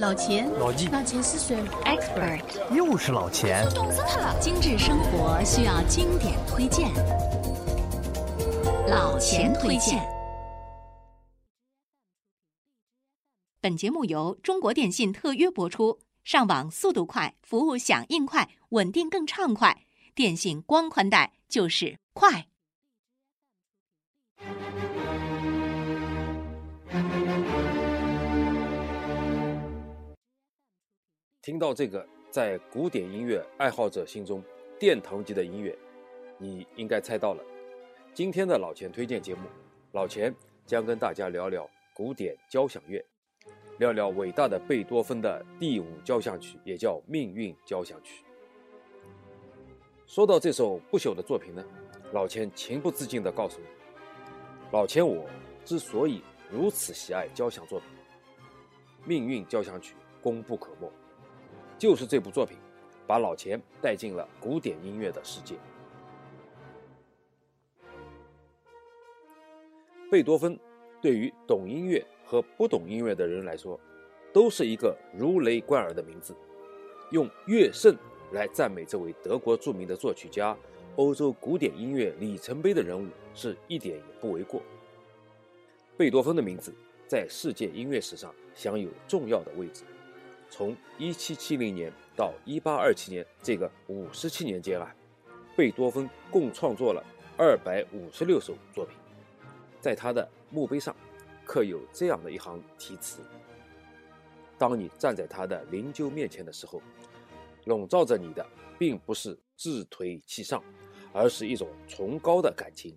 老钱，老纪，老钱是谁？Expert，又是老钱。懂死他了！精致生活需要经典推荐，老钱推荐。本节目由中国电信特约播出，上网速度快，服务响应快，稳定更畅快。电信光宽带就是快。听到这个，在古典音乐爱好者心中殿堂级的音乐，你应该猜到了。今天的老钱推荐节目，老钱将跟大家聊聊古典交响乐，聊聊伟大的贝多芬的第五交响曲，也叫命运交响曲。说到这首不朽的作品呢，老钱情不自禁地告诉你，老钱我之所以如此喜爱交响作品，命运交响曲功不可没。就是这部作品，把老钱带进了古典音乐的世界。贝多芬对于懂音乐和不懂音乐的人来说，都是一个如雷贯耳的名字。用乐圣来赞美这位德国著名的作曲家、欧洲古典音乐里程碑的人物，是一点也不为过。贝多芬的名字在世界音乐史上享有重要的位置。从1770年到1827年这个五十七年间啊，贝多芬共创作了256首作品。在他的墓碑上刻有这样的一行题词：“当你站在他的灵柩面前的时候，笼罩着你的并不是自颓其上，而是一种崇高的感情。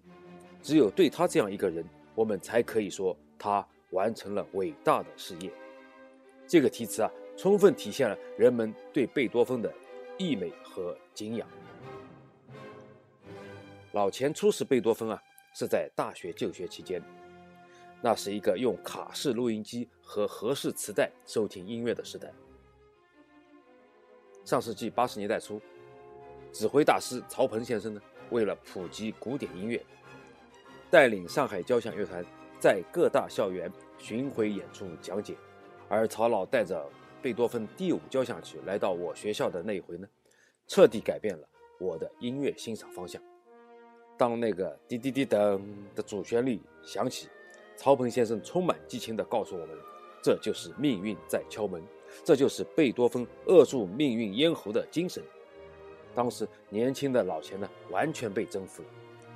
只有对他这样一个人，我们才可以说他完成了伟大的事业。”这个题词啊。充分体现了人们对贝多芬的溢美和敬仰。老钱初识贝多芬啊，是在大学就学期间，那是一个用卡式录音机和合适磁带收听音乐的时代。上世纪八十年代初，指挥大师曹鹏先生呢，为了普及古典音乐，带领上海交响乐团在各大校园巡回演出讲解，而曹老带着。贝多芬第五交响曲来到我学校的那一回呢，彻底改变了我的音乐欣赏方向。当那个滴滴滴噔的主旋律响起，曹鹏先生充满激情地告诉我们：“这就是命运在敲门，这就是贝多芬扼住命运咽喉的精神。”当时年轻的老钱呢，完全被征服了。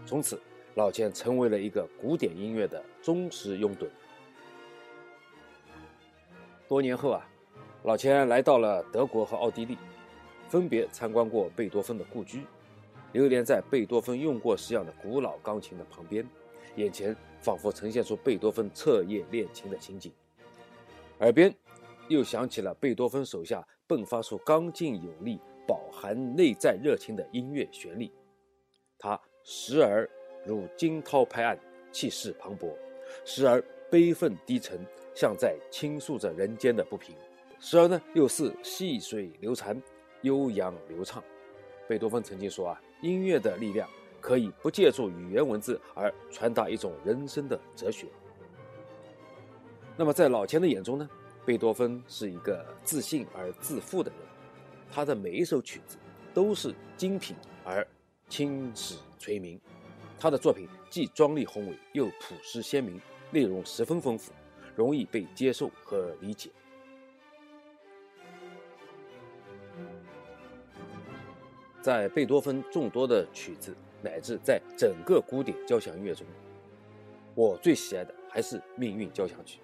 从此，老钱成为了一个古典音乐的忠实拥趸。多年后啊。老钱来到了德国和奥地利，分别参观过贝多芬的故居，流连在贝多芬用过式样的古老钢琴的旁边，眼前仿佛呈现出贝多芬彻夜练琴的情景，耳边又响起了贝多芬手下迸发出刚劲有力、饱含内在热情的音乐旋律，他时而如惊涛拍岸，气势磅礴；时而悲愤低沉，像在倾诉着人间的不平。时而呢，又是细水流长、悠扬流畅。贝多芬曾经说啊，音乐的力量可以不借助语言文字而传达一种人生的哲学。那么在老钱的眼中呢，贝多芬是一个自信而自负的人。他的每一首曲子都是精品而青史垂名。他的作品既壮丽宏伟，又朴实鲜明，内容十分丰富，容易被接受和理解。在贝多芬众多的曲子，乃至在整个古典交响乐中，我最喜爱的还是《命运交响曲》。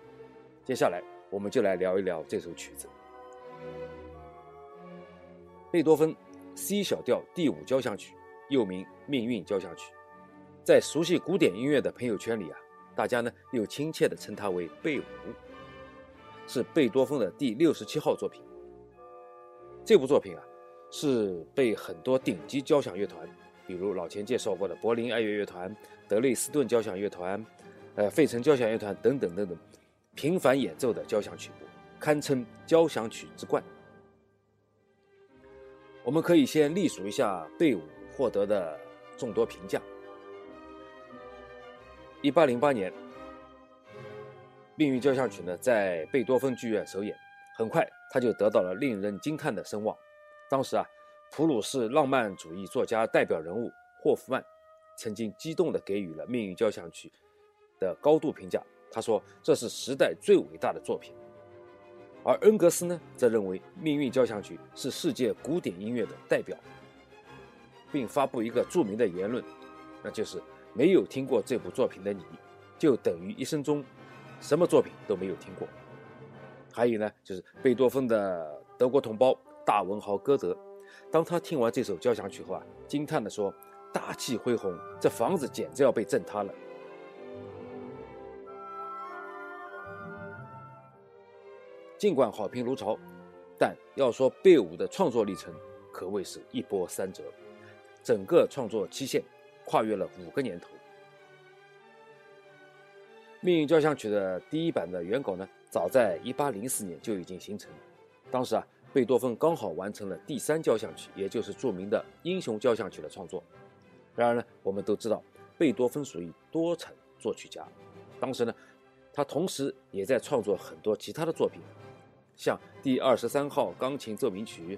接下来，我们就来聊一聊这首曲子——贝多芬 C 小调第五交响曲，又名《命运交响曲》。在熟悉古典音乐的朋友圈里啊，大家呢又亲切地称它为“贝五”，是贝多芬的第六十七号作品。这部作品啊。是被很多顶级交响乐团，比如老钱介绍过的柏林爱乐乐团、德累斯顿交响乐团、呃费城交响乐团等等等等，频繁演奏的交响曲目，堪称交响曲之冠。我们可以先隶数一下贝五获得的众多评价。一八零八年，《命运交响曲》呢在贝多芬剧院首演，很快他就得到了令人惊叹的声望。当时啊，普鲁士浪漫主义作家代表人物霍夫曼曾经激动地给予了《命运交响曲》的高度评价。他说：“这是时代最伟大的作品。”而恩格斯呢，则认为《命运交响曲》是世界古典音乐的代表，并发布一个著名的言论，那就是“没有听过这部作品的你，就等于一生中什么作品都没有听过。”还有呢，就是贝多芬的德国同胞大文豪歌德，当他听完这首交响曲后啊，惊叹地说：“大气恢宏，这房子简直要被震塌了。”尽管好评如潮，但要说贝五的创作历程，可谓是一波三折。整个创作期限跨越了五个年头。《命运交响曲》的第一版的原稿呢，早在1804年就已经形成。当时啊，贝多芬刚好完成了第三交响曲，也就是著名的《英雄交响曲》的创作。然而呢，我们都知道，贝多芬属于多产作曲家。当时呢，他同时也在创作很多其他的作品。像第二十三号钢琴奏鸣曲、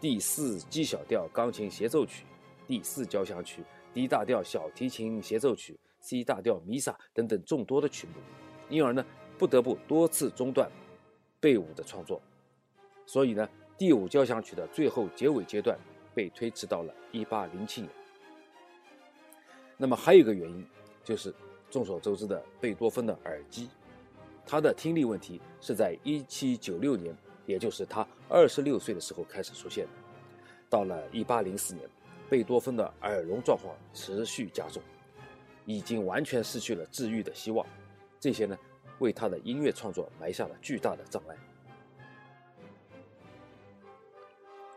第四 G 小调钢琴协奏曲、第四交响曲、D 大调小提琴协奏曲、C 大调弥撒等等众多的曲目，因而呢不得不多次中断贝五的创作，所以呢第五交响曲的最后结尾阶段被推迟到了一八零七年。那么还有一个原因，就是众所周知的贝多芬的耳机。他的听力问题是在1796年，也就是他26岁的时候开始出现的。到了1804年，贝多芬的耳聋状况持续加重，已经完全失去了治愈的希望。这些呢，为他的音乐创作埋下了巨大的障碍。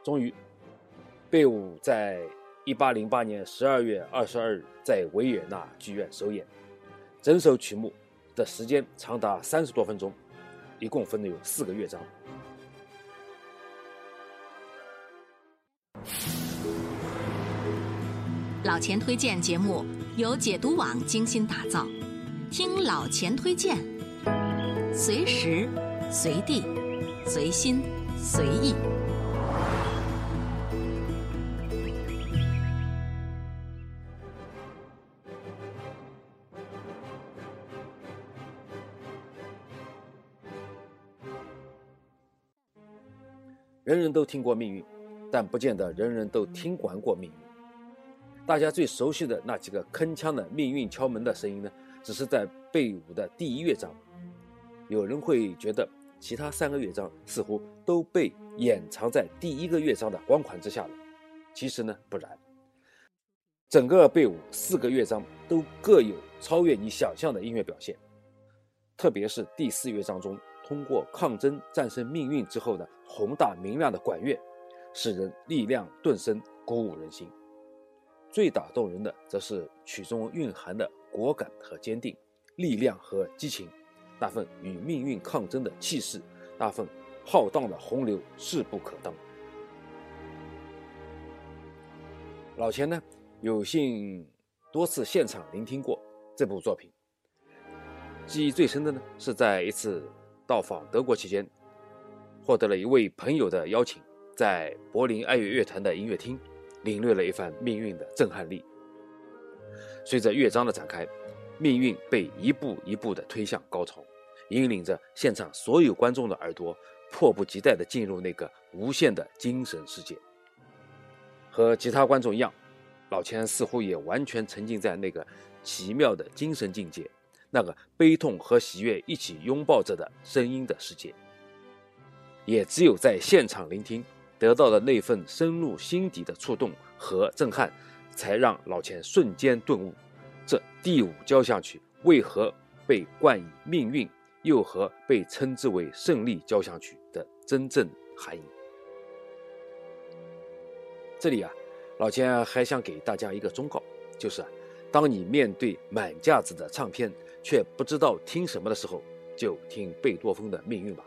终于，贝五在1808年12月22日在维也纳剧院首演，整首曲目。的时间长达三十多分钟，一共分了有四个乐章。老钱推荐节目由解读网精心打造，听老钱推荐，随时随地随心随意。人人都听过命运，但不见得人人都听完过命运。大家最熟悉的那几个铿锵的命运敲门的声音呢，只是在贝五的第一乐章。有人会觉得其他三个乐章似乎都被掩藏在第一个乐章的光环之下了。其实呢，不然。整个贝五四个乐章都各有超越你想象的音乐表现，特别是第四乐章中。通过抗争战胜命运之后的宏大明亮的管乐，使人力量顿生，鼓舞人心。最打动人的，则是曲中蕴含的果敢和坚定，力量和激情，那份与命运抗争的气势，那份浩荡的洪流，势不可当。老钱呢，有幸多次现场聆听过这部作品，记忆最深的呢，是在一次。到访德国期间，获得了一位朋友的邀请，在柏林爱乐乐团的音乐厅，领略了一番命运的震撼力。随着乐章的展开，命运被一步一步地推向高潮，引领着现场所有观众的耳朵，迫不及待地进入那个无限的精神世界。和其他观众一样，老钱似乎也完全沉浸在那个奇妙的精神境界。那个悲痛和喜悦一起拥抱着的声音的世界，也只有在现场聆听，得到的那份深入心底的触动和震撼，才让老钱瞬间顿悟：这第五交响曲为何被冠以命运，又何被称之为胜利交响曲的真正含义。这里啊，老钱还想给大家一个忠告，就是啊，当你面对满架子的唱片，却不知道听什么的时候，就听贝多芬的《命运》吧，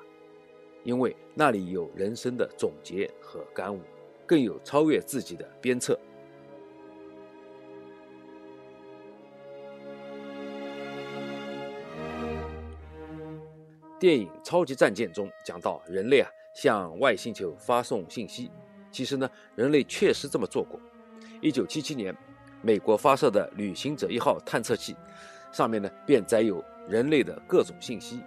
因为那里有人生的总结和感悟，更有超越自己的鞭策。电影《超级战舰》中讲到，人类啊向外星球发送信息。其实呢，人类确实这么做过。一九七七年，美国发射的旅行者一号探测器，上面呢便载有人类的各种信息，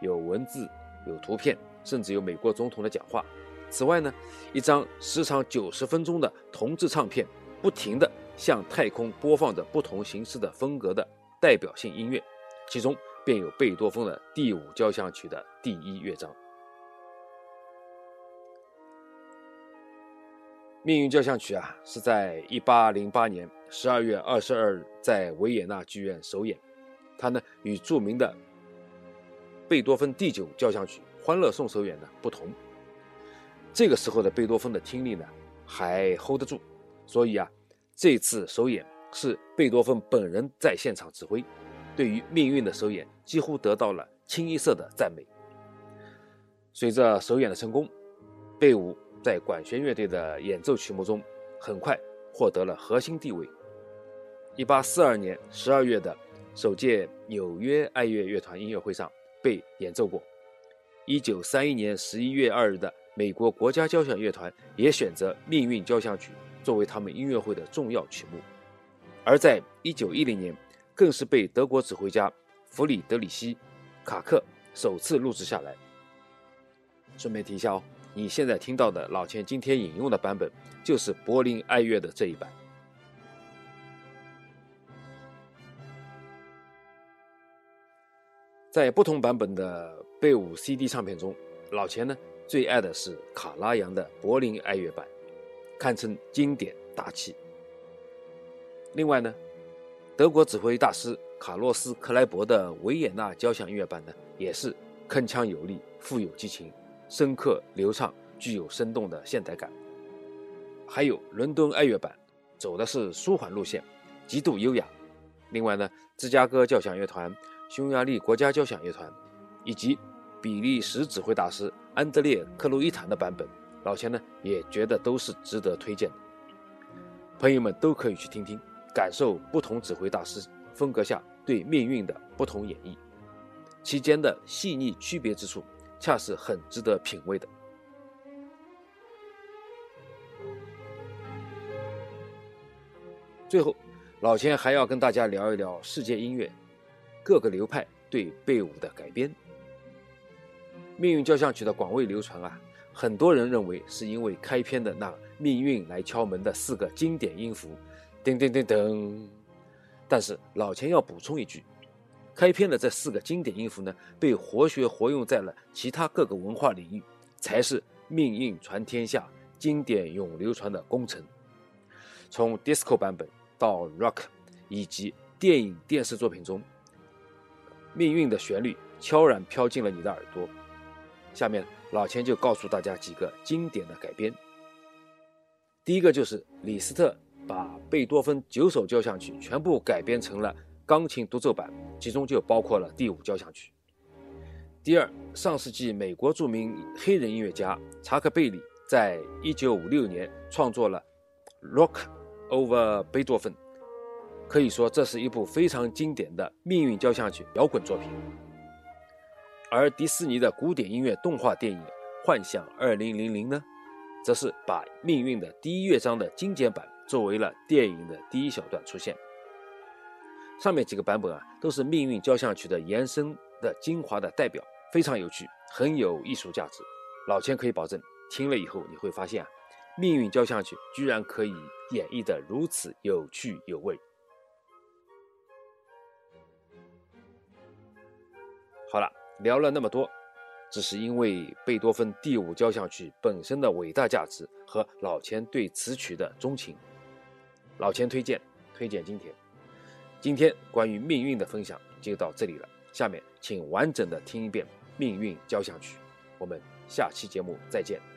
有文字，有图片，甚至有美国总统的讲话。此外呢，一张时长九十分钟的铜制唱片，不停地向太空播放着不同形式的风格的代表性音乐，其中。便有贝多芬的第五交响曲的第一乐章。命运交响曲啊，是在一八零八年十二月二十二日在维也纳剧院首演。它呢与著名的贝多芬第九交响曲《欢乐颂》首演呢不同。这个时候的贝多芬的听力呢还 hold 得住，所以啊，这次首演是贝多芬本人在现场指挥。对于命运的首演，几乎得到了清一色的赞美。随着首演的成功，贝五在管弦乐队的演奏曲目中很快获得了核心地位。一八四二年十二月的首届纽约爱乐乐团音乐会上被演奏过。一九三一年十一月二日的美国国家交响乐团也选择《命运交响曲》作为他们音乐会的重要曲目。而在一九一零年。更是被德国指挥家弗里德里希·卡克首次录制下来。顺便提一下哦，你现在听到的老钱今天引用的版本，就是柏林爱乐的这一版。在不同版本的贝五 CD 唱片中，老钱呢最爱的是卡拉扬的柏林爱乐版，堪称经典大气。另外呢。德国指挥大师卡洛斯·克莱伯的维也纳交响乐版呢，也是铿锵有力、富有激情、深刻流畅、具有生动的现代感。还有伦敦爱乐版，走的是舒缓路线，极度优雅。另外呢，芝加哥交响乐团、匈牙利国家交响乐团以及比利时指挥大师安德烈·克鲁伊坦的版本，老钱呢也觉得都是值得推荐的。朋友们都可以去听听。感受不同指挥大师风格下对命运的不同演绎，其间的细腻区别之处，恰是很值得品味的。最后，老钱还要跟大家聊一聊世界音乐各个流派对贝五的改编。命运交响曲的广为流传啊，很多人认为是因为开篇的那“命运来敲门”的四个经典音符。噔噔噔噔！但是老钱要补充一句，开篇的这四个经典音符呢，被活学活用在了其他各个文化领域，才是命运传天下、经典永流传的功臣。从 disco 版本到 rock，以及电影、电视作品中，命运的旋律悄然飘进了你的耳朵。下面老钱就告诉大家几个经典的改编。第一个就是李斯特。把贝多芬九首交响曲全部改编成了钢琴独奏版，其中就包括了第五交响曲。第二，上世纪美国著名黑人音乐家查克贝里在一九五六年创作了《Rock Over 贝多芬》，可以说这是一部非常经典的命运交响曲摇滚作品。而迪士尼的古典音乐动画电影《幻想二零零零》呢，则是把命运的第一乐章的精简版。作为了电影的第一小段出现，上面几个版本啊，都是命运交响曲的延伸的精华的代表，非常有趣，很有艺术价值。老千可以保证，听了以后你会发现啊，命运交响曲居然可以演绎的如此有趣有味。聊了那么多。只是因为贝多芬第五交响曲本身的伟大价值和老钱对此曲的钟情，老钱推荐推荐今天，今天关于命运的分享就到这里了。下面请完整的听一遍命运交响曲，我们下期节目再见。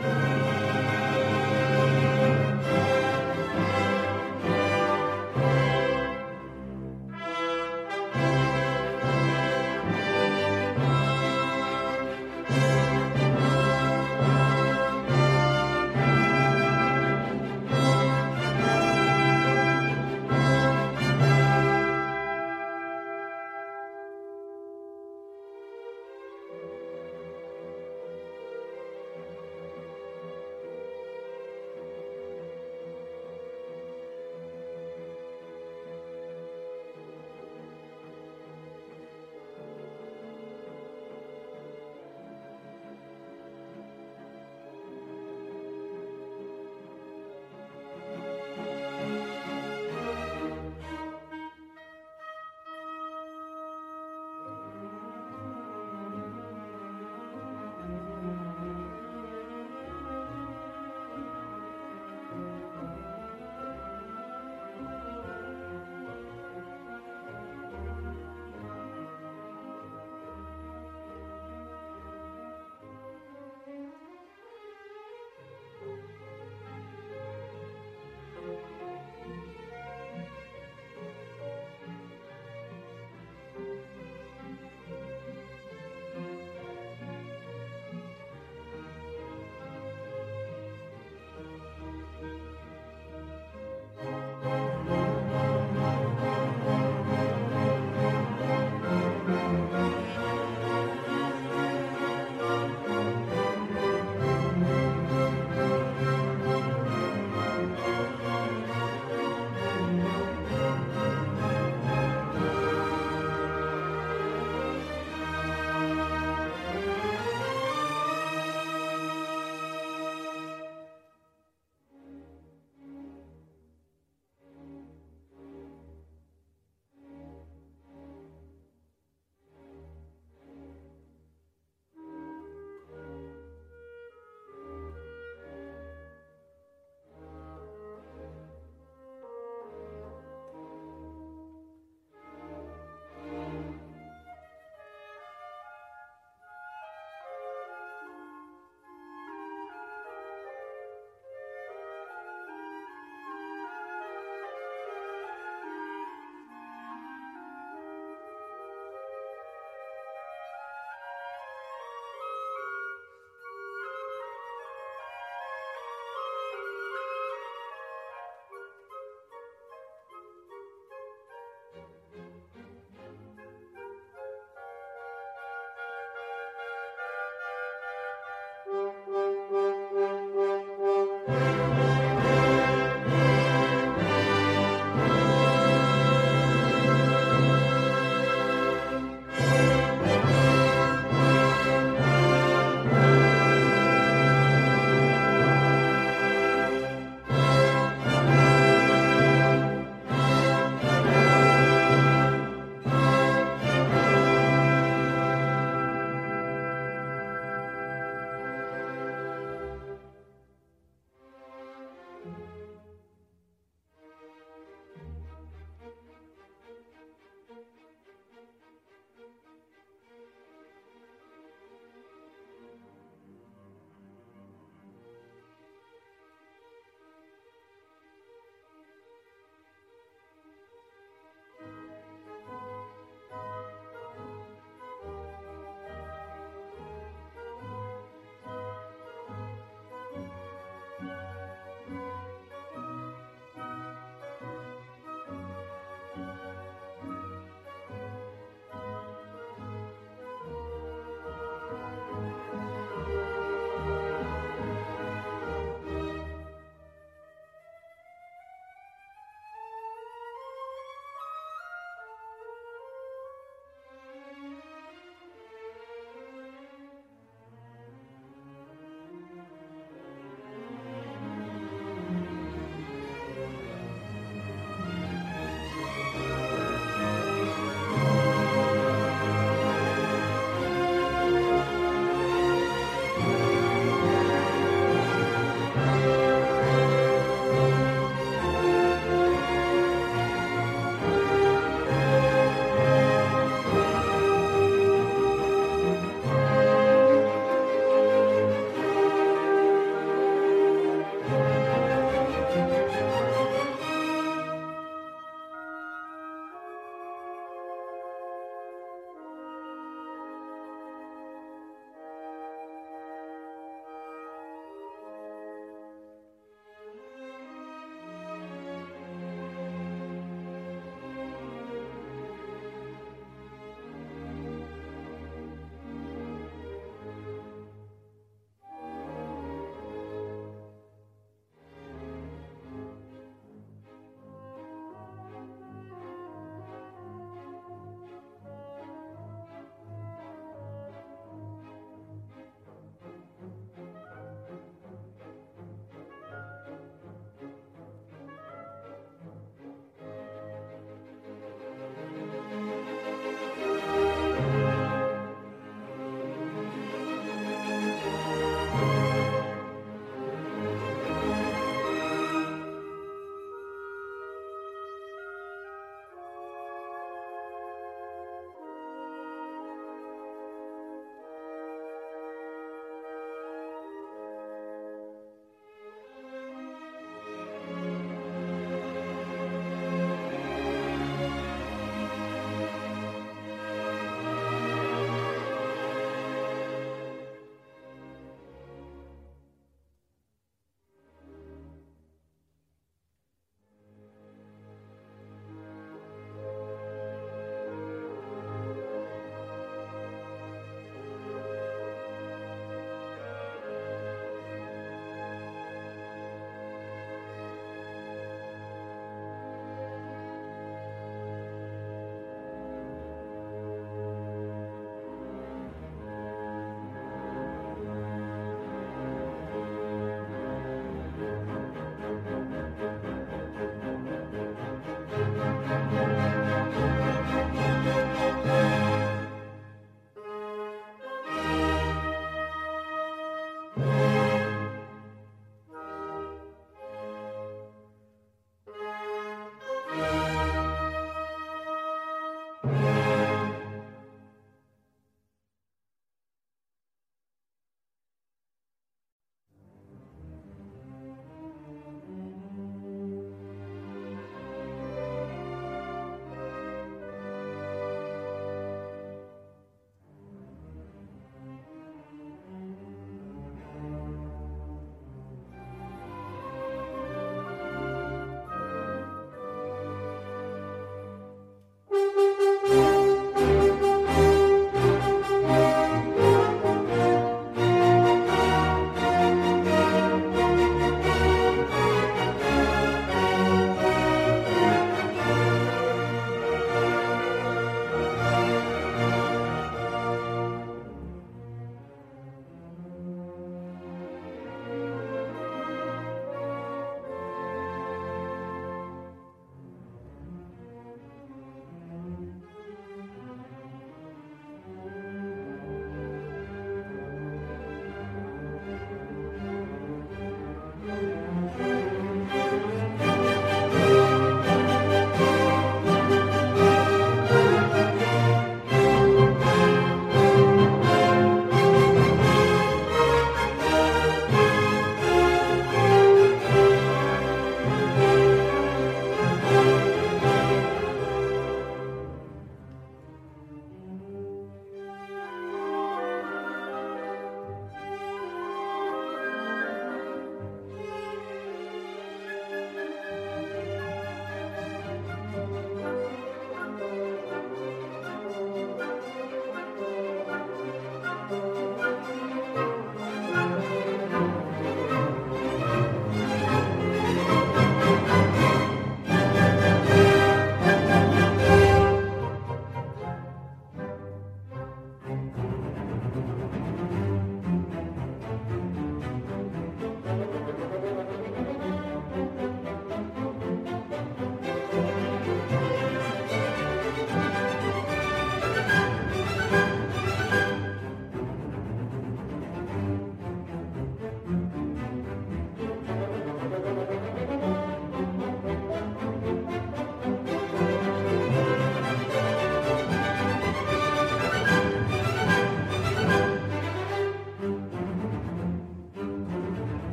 Música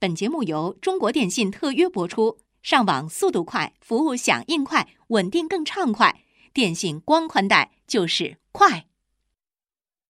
本节目由中国电信特约播出。上网速度快，服务响应快，稳定更畅快。电信光宽带就是快。